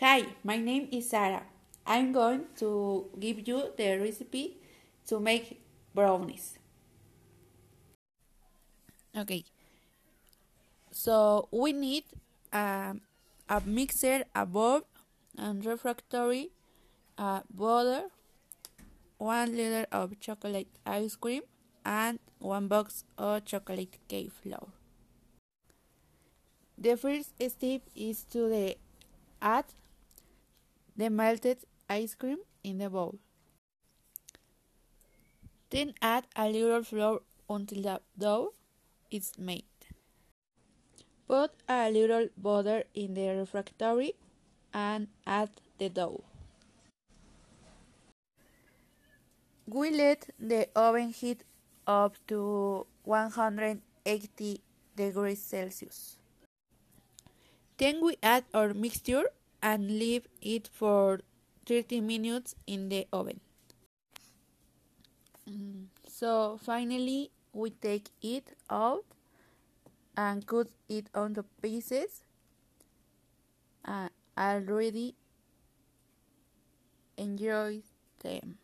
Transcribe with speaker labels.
Speaker 1: Hi, my name is Sarah. I'm going to give you the recipe to make brownies. Okay, so we need um, a mixer, a bowl, and refractory, uh, butter, one liter of chocolate ice cream, and one box of chocolate cake flour. The first step is to the add the melted ice cream in the bowl. Then add a little flour until the dough is made. Put a little butter in the refractory and add the dough. We let the oven heat up to 180 degrees Celsius. Then we add our mixture and leave it for 30 minutes in the oven. So finally we take it out and cut it onto pieces and already enjoy them.